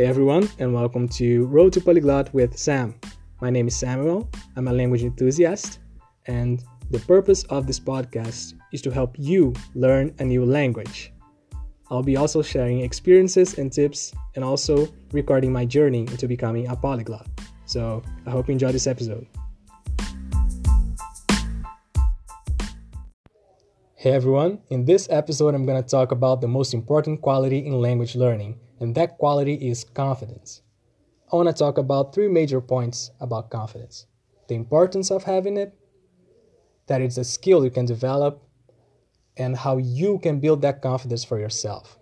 Hey everyone, and welcome to Road to Polyglot with Sam. My name is Samuel. I'm a language enthusiast, and the purpose of this podcast is to help you learn a new language. I'll be also sharing experiences and tips, and also recording my journey into becoming a polyglot. So I hope you enjoy this episode. Hey everyone, in this episode, I'm going to talk about the most important quality in language learning, and that quality is confidence. I want to talk about three major points about confidence the importance of having it, that it's a skill you can develop, and how you can build that confidence for yourself.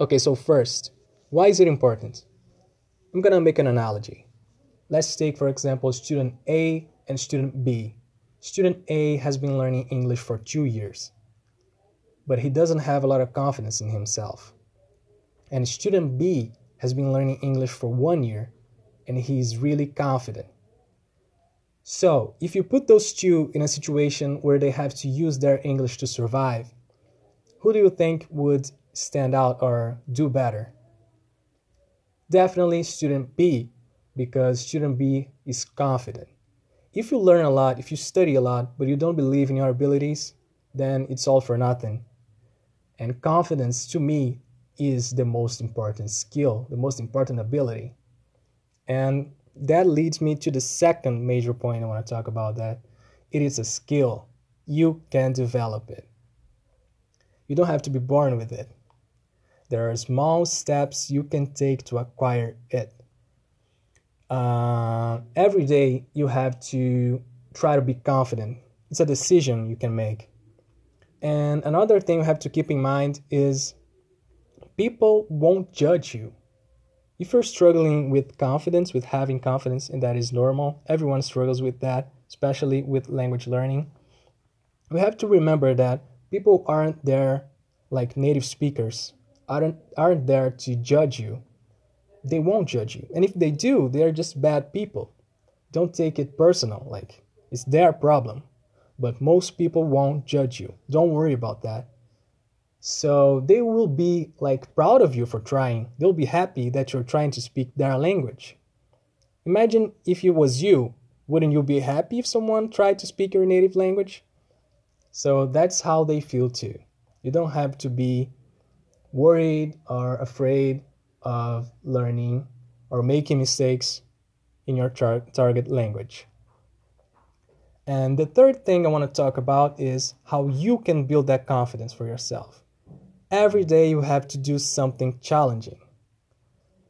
Okay, so first, why is it important? I'm going to make an analogy. Let's take, for example, student A and student B Student A has been learning English for two years, but he doesn't have a lot of confidence in himself. And student B has been learning English for one year, and he's really confident. So, if you put those two in a situation where they have to use their English to survive, who do you think would stand out or do better? Definitely student B, because student B is confident if you learn a lot, if you study a lot, but you don't believe in your abilities, then it's all for nothing. And confidence to me is the most important skill, the most important ability. And that leads me to the second major point I want to talk about that it is a skill. You can develop it. You don't have to be born with it. There are small steps you can take to acquire it uh, every day you have to try to be confident. It's a decision you can make. And another thing you have to keep in mind is people won't judge you. If you're struggling with confidence, with having confidence, and that is normal, everyone struggles with that, especially with language learning. We have to remember that people aren't there like native speakers, aren't, aren't there to judge you they won't judge you. And if they do, they're just bad people. Don't take it personal, like it's their problem. But most people won't judge you. Don't worry about that. So they will be like proud of you for trying. They'll be happy that you're trying to speak their language. Imagine if it was you, wouldn't you be happy if someone tried to speak your native language? So that's how they feel too. You don't have to be worried or afraid of learning or making mistakes in your tar- target language. And the third thing I want to talk about is how you can build that confidence for yourself. Every day you have to do something challenging.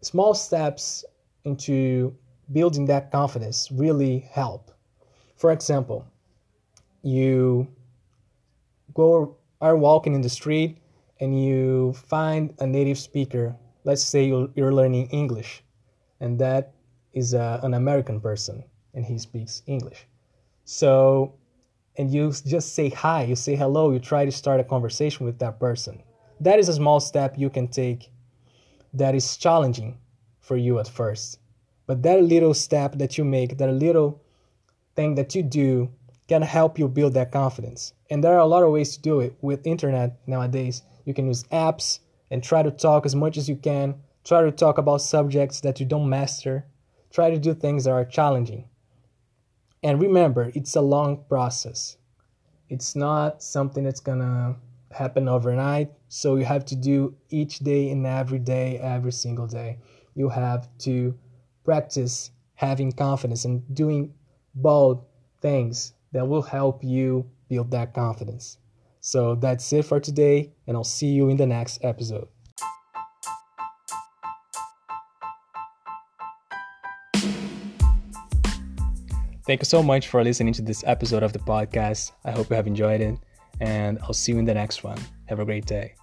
Small steps into building that confidence really help. For example, you go are walking in the street and you find a native speaker let's say you're learning English, and that is a, an American person, and he speaks English. So, and you just say hi, you say hello, you try to start a conversation with that person. That is a small step you can take that is challenging for you at first. But that little step that you make, that little thing that you do, can help you build that confidence. And there are a lot of ways to do it with internet nowadays. You can use apps, and try to talk as much as you can. Try to talk about subjects that you don't master. Try to do things that are challenging. And remember, it's a long process. It's not something that's gonna happen overnight. So you have to do each day and every day, every single day. You have to practice having confidence and doing bold things that will help you build that confidence. So that's it for today, and I'll see you in the next episode. Thank you so much for listening to this episode of the podcast. I hope you have enjoyed it, and I'll see you in the next one. Have a great day.